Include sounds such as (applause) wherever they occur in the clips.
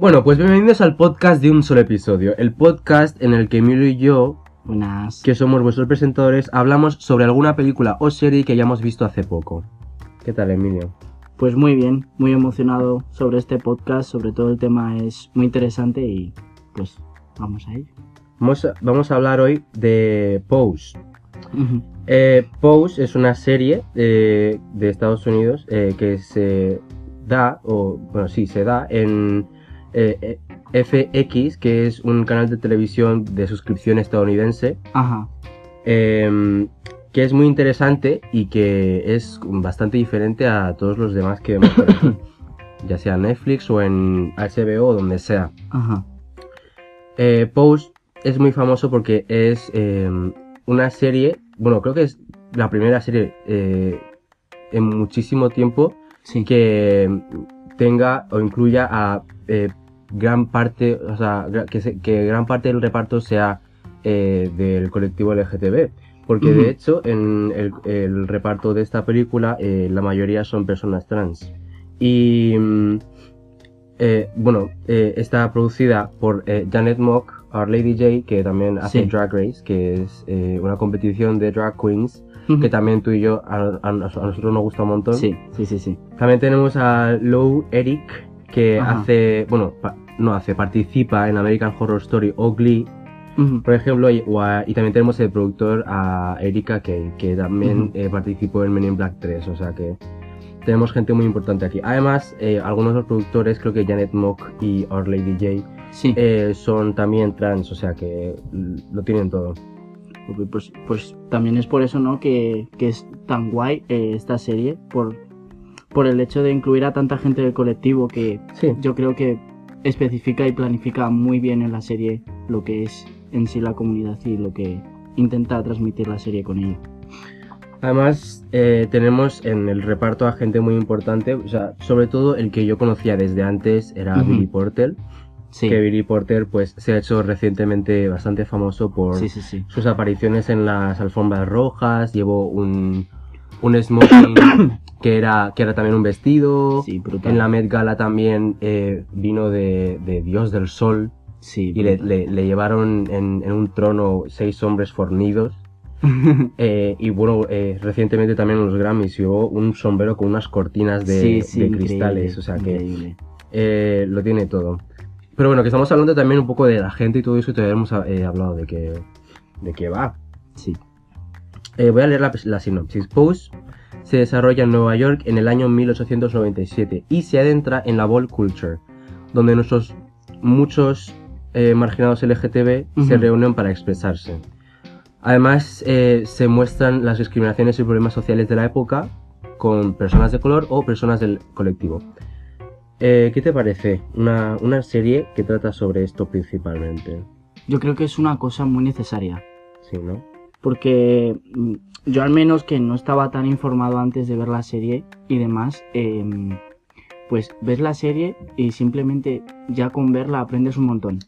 Bueno, pues bienvenidos al podcast de un solo episodio. El podcast en el que Emilio y yo, Unas... que somos vuestros presentadores, hablamos sobre alguna película o serie que hayamos visto hace poco. ¿Qué tal, Emilio? Pues muy bien, muy emocionado sobre este podcast, sobre todo el tema es muy interesante y pues vamos a ello. Vamos a, vamos a hablar hoy de Pose. Eh, Pose es una serie eh, de Estados Unidos eh, que se da, o bueno, sí, se da en eh, eh, FX, que es un canal de televisión de suscripción estadounidense, Ajá, em, que es muy interesante y que es bastante diferente a todos los demás que vemos (coughs) ya sea en Netflix o en HBO o donde sea. ajá, Eh, Pose es muy famoso porque es em, una serie, bueno, creo que es la primera serie en muchísimo tiempo sí. que tenga o incluya a eh, gran parte, o sea, que, se- que gran parte del reparto sea eh, del colectivo LGTB. Porque de hecho, en el, el reparto de esta película, eh, la mayoría son personas trans. Y mm, eh, bueno, eh, está producida por eh, Janet Mock, Our Lady J, que también hace Sí. Drag Race, que es eh, una competición de drag queens, que también tú y yo, a, a- a nosotros nos gusta un montón. Sí, sí, sí, sí. También tenemos a Lou Eric, que Ajá. hace, bueno, no hace, participa en American Horror Story o Glee, Ujú, por ejemplo, y, a- y también tenemos el productor a Erika Kane, que también Ujú. eh, participó en Men in Black 3, o sea que tenemos gente muy importante aquí. Además, eh, algunos de los productores, creo que Janet Mock y Our Lady J, Sí, eh, son también trans, o sea que lo tienen todo. pues, pues también es por eso, ¿no? Que, que es tan guay eh, esta serie, por, por el hecho de incluir a tanta gente del colectivo que Sí, yo creo que especifica y planifica muy bien en la serie lo que es en sí la comunidad y lo que intenta transmitir la serie con ello. Además, eh, tenemos en el reparto a gente muy importante, o sea, sobre todo el que yo conocía desde antes era Ujú. Billy Porter, Sí, que Billy Porter pues se ha hecho recientemente bastante famoso por sí, sí, sí. sus apariciones en las alfombras rojas, llevó un, un smoking (coughs) que era, que era también un vestido, Sí, en la Met Gala también eh, vino de, de Dios del Sol Sí, y le, le- le llevaron en, en un trono seis hombres fornidos. (laughs) Eh, y bueno, eh, recientemente también en los Grammys llevó un sombrero con unas cortinas de, Sí, sí, de cristales, o sea que eh, lo tiene todo. Pero bueno, que estamos hablando también un poco de la gente y todo eso, y todavía hemos eh, hablado de que, de que va. Sí. Eh, voy a leer la, la sinopsis. Pose se desarrolla en Nueva York en el año 1897 y se adentra en la ball culture, donde nuestros muchos eh, marginados LGTB se reúnen para expresarse. Además, eh, se muestran las discriminaciones y problemas sociales de la época con personas de color o personas del colectivo. Eh, ¿Qué te parece? Una, una serie que trata sobre esto principalmente. Yo creo que es una cosa muy necesaria. Sí, ¿no? Porque mm, yo al menos que no estaba tan informado antes de ver la serie y demás, em, pues ves la serie y simplemente ya con verla aprendes un montón.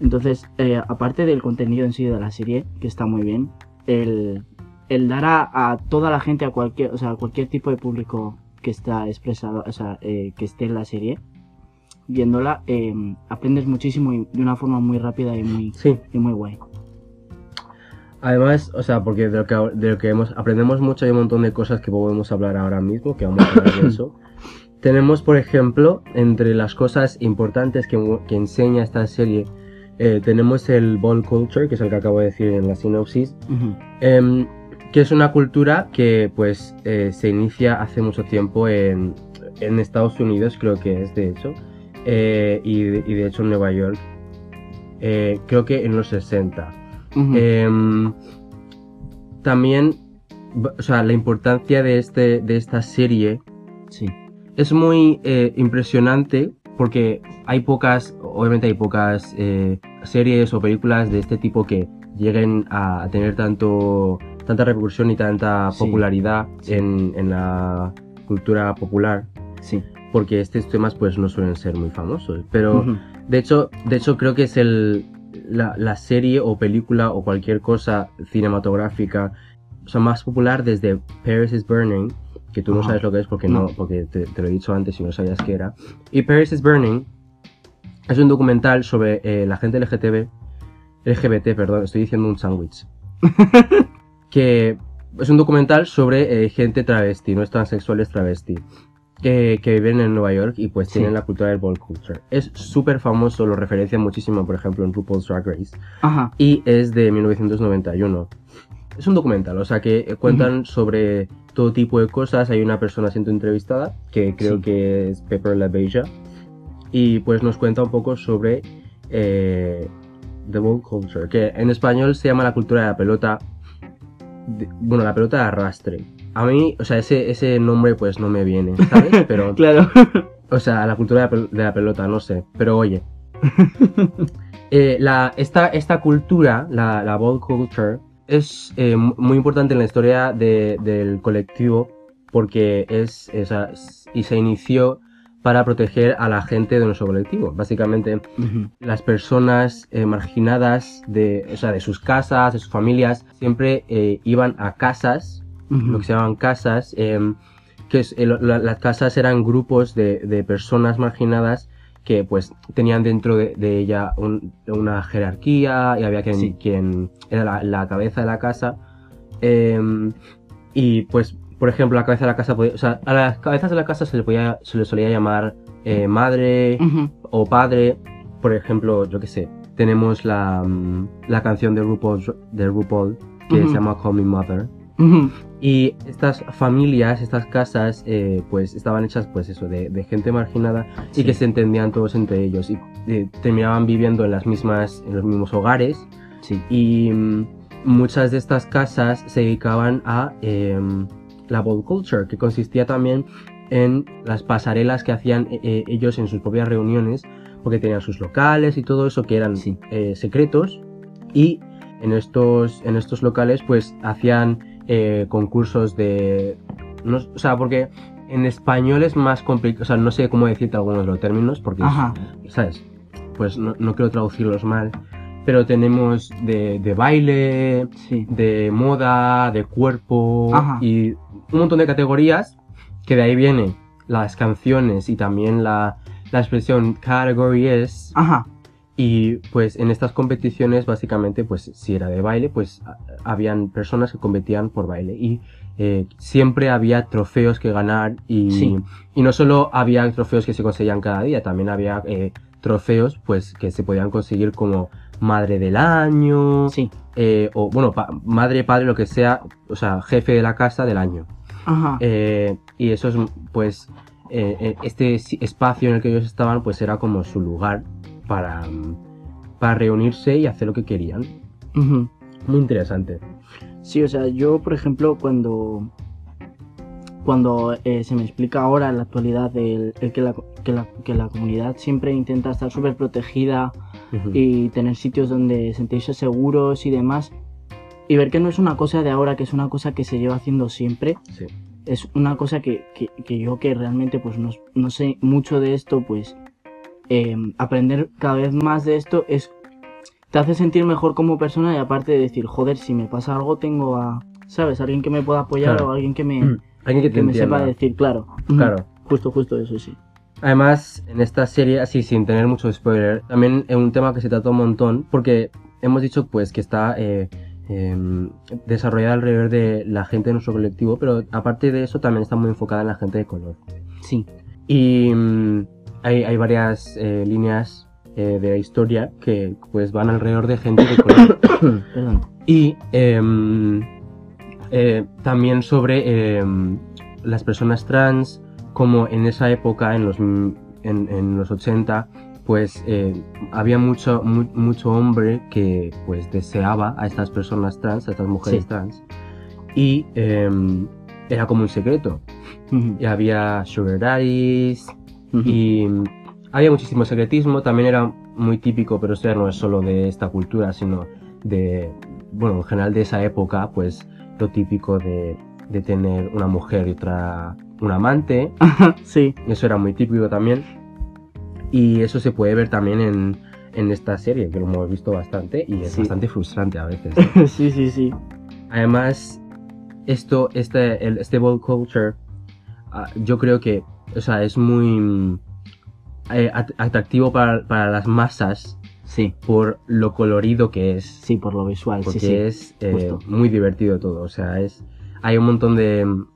Entonces, eh, aparte del contenido en sí de la serie, que está muy bien, el, el dar a, a toda la gente, a cualquier, o sea, a cualquier tipo de público que está expresado, o sea, eh, que esté en la serie, viéndola, em, aprendes muchísimo y de una forma muy rápida y muy, Sí. y muy guay. Además, o sea, porque de lo que, de lo que hemos, aprendemos mucho, hay un montón de cosas que podemos hablar ahora mismo, que vamos a hablar de eso. (coughs) Tenemos, por ejemplo, entre las cosas importantes que, que enseña esta serie, eh, tenemos el ball culture, que es el que acabo de decir en la sinopsis, Ujú. em, que es una cultura que pues eh, se inicia hace mucho tiempo en, en Estados Unidos, creo que es de hecho, eh, y, de, y de hecho en Nueva York, eh, creo que en los 60. Em, también, o sea, la importancia de, este, de esta serie Sí. es muy eh, impresionante porque hay pocas, obviamente hay pocas eh, series o películas de este tipo que lleguen a tener tanto, tanta repercusión y tanta Sí. popularidad Sí. En, en la cultura popular Sí. porque estos temas pues no suelen ser muy famosos pero de hecho, de hecho creo que es el, la, la serie o película o cualquier cosa cinematográfica o sea, más popular desde Paris is Burning, que tú no sabes lo que es porque no, porque te, te lo he dicho antes y no sabías qué era. Y Paris is Burning es un documental sobre eh, la gente LGTB, LGBT, perdón, estoy diciendo un sándwich. (laughs) que es un documental sobre eh, gente travesti, no es transexuales travesti. Que, que, viven en Nueva York y pues tienen la cultura del ball culture. Es súper famoso, lo referencia muchísimo, por ejemplo, en RuPaul's Drag Race. Ajá. Y es de 1991. Es un documental, o sea que cuentan sobre todo tipo de cosas. Hay una persona siendo entrevistada, que creo Sí. que es Pepper LaBeija. Y pues nos cuenta un poco sobre eh, The Ball Culture, que en español se llama la cultura de la pelota. de- bueno, la pelota de arrastre. A mí, o sea, ese, ese nombre pues no me viene, ¿sabes? (laughs) Pero, Claro. (laughs) o sea, la cultura de la pel- de la pelota, no sé. Pero oye. (laughs) Eh, la, esta, esta cultura, la, la ball culture, es eh, mu- muy importante en la historia de- del colectivo porque es, esa y se inició para proteger a la gente de nuestro colectivo. Básicamente, las personas eh, marginadas de, o sea, de sus casas, de sus familias, siempre eh, iban a casas Lo que se llamaban casas, eh, que es- lo- la- las casas eran grupos de, de personas marginadas que pues tenían dentro de, de ella un- una jerarquía y había quien, Sí. quien era la, la cabeza de la casa. Eh, y pues por ejemplo la cabeza de la casa podía- o sea a las cabezas de la casa se le podía se le solía llamar eh, madre o padre. Por ejemplo yo qué sé tenemos la, mm, la canción de RuPaul, de RuPaul que se llama Call Me Mother Y estas familias, estas casas, eh, pues estaban hechas, pues eso, de, de gente marginada Sí. y que se entendían todos entre ellos y eh, terminaban viviendo en las mismas, en los mismos hogares Sí. y mm, muchas de estas casas se dedicaban a em, la ball culture, que consistía también en las pasarelas que hacían eh, ellos en sus propias reuniones, porque tenían sus locales y todo eso que eran Sí. secretos y en estos, en estos locales pues hacían eh, concursos de... no- o sea, porque en español es más complicado, o sea, no sé cómo decirte algunos de los términos, porque, Ajá. ¿sabes? Pues no, no quiero traducirlos mal, pero tenemos de, de baile, Sí. de moda, de cuerpo Ajá. y un montón de categorías que de ahí vienen las canciones y también la, la expresión category is Ajá. Y pues en estas competiciones básicamente pues si era de baile pues habían personas que competían por baile y eh, siempre había trofeos que ganar y, Sí. y no solo había trofeos que se conseguían cada día, también había eh, trofeos pues que se podían conseguir como madre del año Sí. eh, o bueno pa- madre padre lo que sea o sea jefe de la casa del año Ajá. eh, y eso es, pues, eh, eh, este espacio en el que ellos estaban, pues era como su lugar para, para reunirse y hacer lo que querían. Muy interesante. Sí, o sea, yo, por ejemplo, cuando cuando eh, se me explica ahora en la actualidad el, el que, la, que, la, que la comunidad siempre intenta estar súper protegida y tener sitios donde sentirse seguros y demás, y ver que no es una cosa de ahora, que es una cosa que se lleva haciendo siempre, Sí. es una cosa que, que, que yo que realmente pues no, no sé mucho de esto, pues eh, aprender cada vez más de esto es te hace sentir mejor como persona y aparte de decir, joder, si me pasa algo tengo a, ¿sabes? Alguien que me pueda apoyar Claro. o alguien que me, Alguien que te que me sepa decir, claro. Claro. Justo, justo eso, sí. Además, en esta serie, así sin tener mucho spoiler, también es un tema que se trata un montón, porque hemos dicho pues que está eh, em, desarrollada alrededor de la gente de nuestro colectivo, pero aparte de eso también está muy enfocada en la gente de color. Sí. Y mm, hay, hay varias eh, líneas eh, de la historia que pues van alrededor de gente de color. (coughs) Y em, eh, también sobre em, las personas trans, como en esa época, en los, en, en los 80, pues eh, había mucho, mu- mucho hombre que pues deseaba a estas personas trans, a estas mujeres Sí. trans, y em, era como un secreto. Y había sugar daddies, ujú. y mm, había muchísimo secretismo, también era muy típico, pero esto ya no es solo de esta cultura, sino de, bueno, en general de esa época, pues lo típico de, de tener una mujer y otra, un amante, sí. eso era muy típico también. Y eso se puede ver también en, en esta serie, que lo hemos visto bastante y es Sí. bastante frustrante a veces. (laughs) sí, sí, sí. Además, esto, este, el, este culture, ah, yo creo que, o sea, es muy, eh, at- atractivo para, para las masas Sí, por lo colorido que es. sí, por lo visual, Porque sí, sí. es eh, muy divertido todo. O sea, es hay un montón de un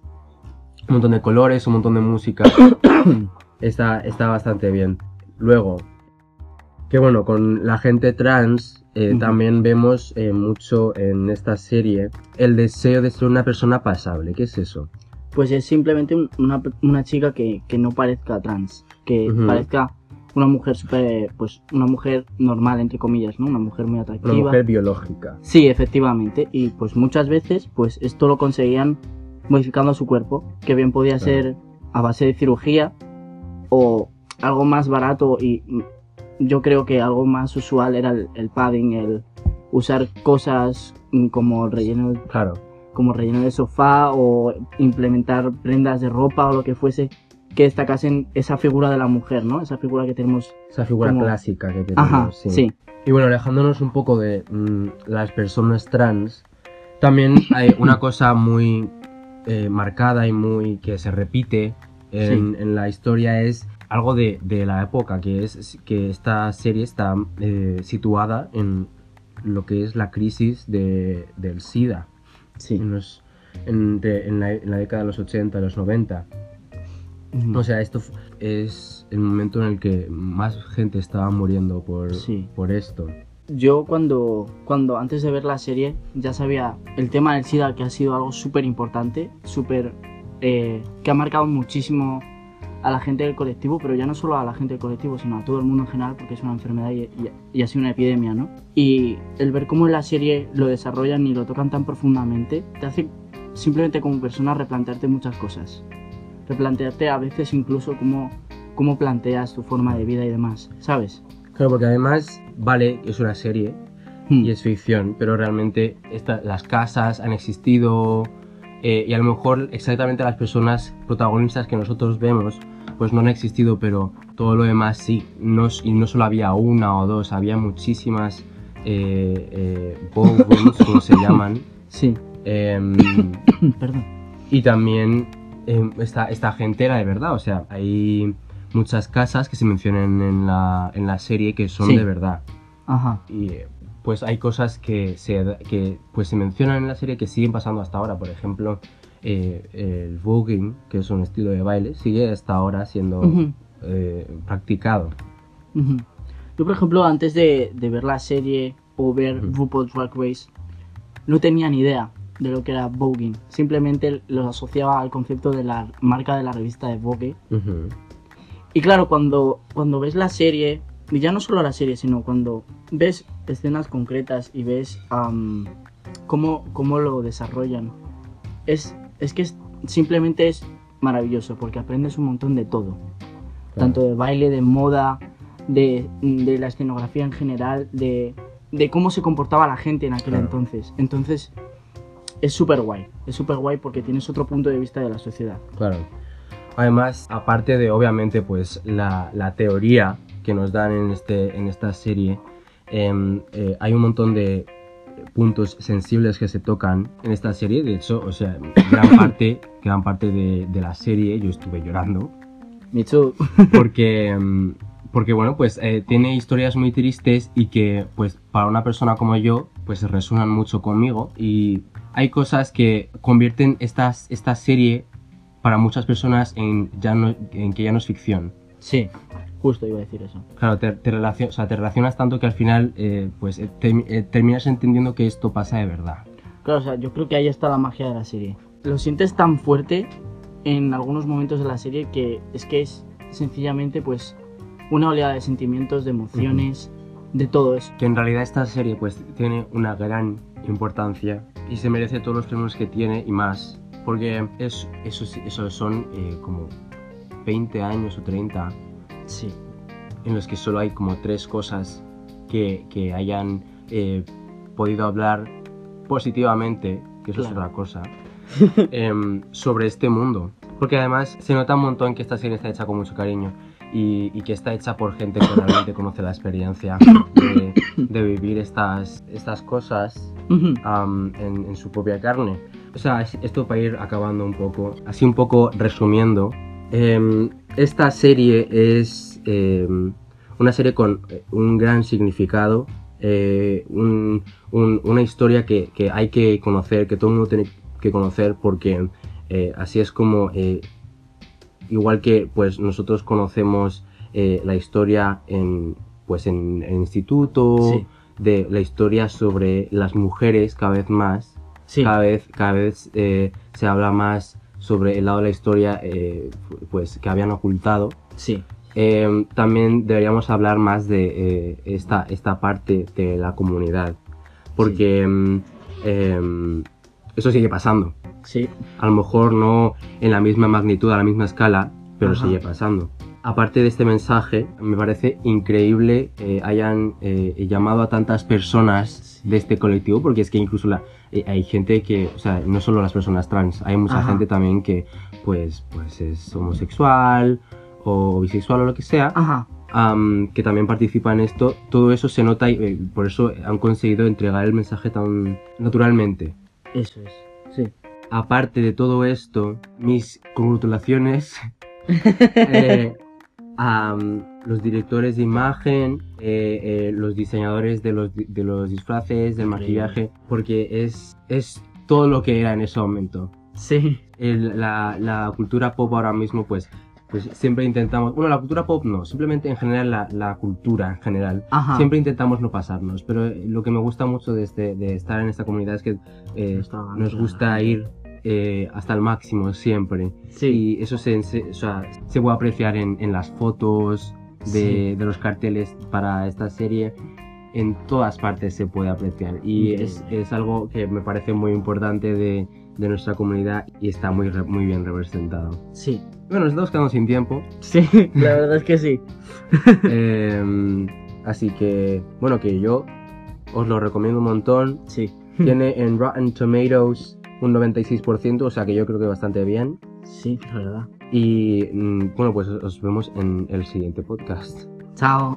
montón de colores, un montón de música. (coughs) está, está bastante bien. Luego, que bueno, con la gente trans eh, también vemos mucho en esta serie el deseo de ser una persona pasable. ¿Qué es eso? Pues es simplemente un- una, una chica que, que no parezca trans, que parezca una mujer super, pues una mujer normal, entre comillas, ¿no? Una mujer muy atractiva. Una mujer biológica. Sí, efectivamente. Y pues muchas veces, pues esto lo conseguían modificando su cuerpo, que bien podía Claro. ser a base de cirugía o algo más barato y yo creo que algo más usual era el, el padding, el usar cosas como relleno, Claro. Como relleno de sofá o implementar prendas de ropa o lo que fuese que destacasen esa figura de la mujer, ¿no? Esa figura que tenemos. Esa figura Como- clásica que tenemos. Ajá, sí. Y bueno, alejándonos un poco de mm, las personas trans, también hay una cosa muy eh, marcada y muy que se repite en, en la historia es algo de, de la época, que es que esta serie está eh, situada en lo que es la crisis de, del SIDA, Sí. en, los- en- de- en la, en la década de los 80, los 90. Ujú. O sea, esto es el momento en el que más gente estaba muriendo por, Sí. por esto. Yo cuando, cuando antes de ver la serie ya sabía el tema del SIDA que ha sido algo súper importante, súper... eh, que ha marcado muchísimo a la gente del colectivo, pero ya no solo a la gente del colectivo, sino a todo el mundo en general, porque es una enfermedad y, y- y ha sido una epidemia, ¿no? Y el ver cómo en la serie lo desarrollan y lo tocan tan profundamente, te hace simplemente como persona replantearte muchas cosas. Replantearte a veces incluso cómo, cómo planteas tu forma de vida y demás, ¿sabes? Claro, porque además, vale, es una serie Hmm. y es ficción, pero realmente esta- las casas han existido eh, y a lo mejor exactamente las personas protagonistas que nosotros vemos pues no han existido, pero todo lo demás sí. No, y no solo había una o dos, había muchísimas eh, eh, ballrooms, como se (laughs) llaman. Sí, em, (coughs) perdón. Y también eh, esta, esta gente era de verdad, o sea, hay muchas casas que se mencionan en la, en la serie que son Sí. de verdad. Ajá. Y eh, pues hay cosas que se, que, pues, se mencionan en la serie que siguen pasando hasta ahora. Por ejemplo, eh, el voguing, que es un estilo de baile, sigue hasta ahora siendo eh, practicado. Yo, por ejemplo, antes de, de ver la serie o ver Ujú. RuPaul's Drag Race, no tenía ni idea de lo que era voguing. Simplemente lo asociaba al concepto de la marca de la revista de Vogue. Y claro, cuando, cuando ves la serie, y ya no solo la serie, sino cuando ves escenas concretas y ves am, cómo, cómo lo desarrollan, es, es que es- simplemente es maravilloso, porque aprendes un montón de todo. tanto de baile, de moda, de, de la escenografía en general, de, de cómo se comportaba la gente en aquel Claro. entonces. Entonces, es súper guay, es súper guay porque tienes otro punto de vista de la sociedad. Claro. Además, aparte de obviamente pues la, la teoría que nos dan en, este, en esta serie, em, eh, hay un montón de puntos sensibles que se tocan en esta serie. De hecho, o sea, gran (coughs) parte, gran parte de, de la serie yo estuve llorando Me too. (laughs) porque, em, porque bueno, pues eh, tiene historias muy tristes y que pues para una persona como yo pues resuenan mucho conmigo y hay cosas que convierten estas, esta serie para muchas personas en, ya no, en que ya no es ficción. Sí, justo iba a decir eso. Claro, te, te, relacio- o sea, te relacionas tanto que al final eh, pues eh, te- eh, terminas entendiendo que esto pasa de verdad. Claro, o sea, yo creo que ahí está la magia de la serie. Lo sientes tan fuerte en algunos momentos de la serie que es que es sencillamente pues una oleada de sentimientos, de emociones, de todo eso. Que en realidad esta serie pues tiene una gran importancia y se merece todos los premios que tiene y más. Porque es, eso, eso son eh, como 20 años o 30 Sí. en los que solo hay como tres cosas que, que hayan eh, podido hablar positivamente, que eso es Claro. otra cosa, (laughs) em, sobre este mundo. Porque además se nota un montón que esta serie está hecha con mucho cariño y, y que está hecha por gente que realmente conoce la experiencia de, de vivir estas, estas cosas am, en, en su propia carne. O sea, es- esto para ir acabando un poco, así un poco resumiendo, em, esta serie es eh, una serie con eh, un gran significado, eh, un- un- una historia que, que hay que conocer, que todo el mundo tiene que conocer porque eh, así es como, igual que pues nosotros conocemos la historia en, pues en el instituto, Sí. de la historia sobre las mujeres cada vez más, Sí, cada vez, cada vez se habla más sobre el lado de la historia eh, pues que habían ocultado. sí, Eh, también deberíamos hablar más de eh, esta, esta parte de la comunidad, porque mm, em, eso sigue pasando. sí, A lo mejor no en la misma magnitud, a la misma escala, pero Ajá. sigue pasando. Aparte de este mensaje, me parece increíble eh, hayan eh, llamado a tantas personas de este colectivo, porque es que incluso la, eh, hay gente que, o sea, no solo las personas trans, hay mucha Ajá. gente también que, pues, pues es homosexual o bisexual o lo que sea, ajá, que también participa en esto. Todo eso se nota y eh, por eso han conseguido entregar el mensaje tan naturalmente. eso es, sí. Aparte de todo esto, mis congratulaciones (laughs) eh, mm, los directores de imagen, eh, eh, los diseñadores de los, de los disfraces, del maquillaje, porque es, es todo lo que era en ese momento. Sí, El- la, la cultura pop ahora mismo, pues, pues siempre intentamos, bueno, la cultura pop no, simplemente en general la, la cultura en general. ajá. Siempre intentamos no pasarnos, pero lo que me gusta mucho de, este, de estar en esta comunidad es que eh, nos gusta ir eh, hasta el máximo siempre. Sí, Y eso se, se- o sea, se puede apreciar en, en las fotos de, Sí. de los carteles para esta serie. En todas partes se puede apreciar. Y es, es algo que me parece muy importante de, de nuestra comunidad y está muy, muy bien representado. sí, Bueno, nos estamos quedando sin tiempo. sí, (laughs) la verdad es que sí. (laughs) Em, así que, bueno, que yo os lo recomiendo un montón. Sí, Tiene en Rotten Tomatoes un 96%, o sea que yo creo que bastante bien. sí, la verdad. Y mm, bueno, pues os vemos en el siguiente podcast. Chao.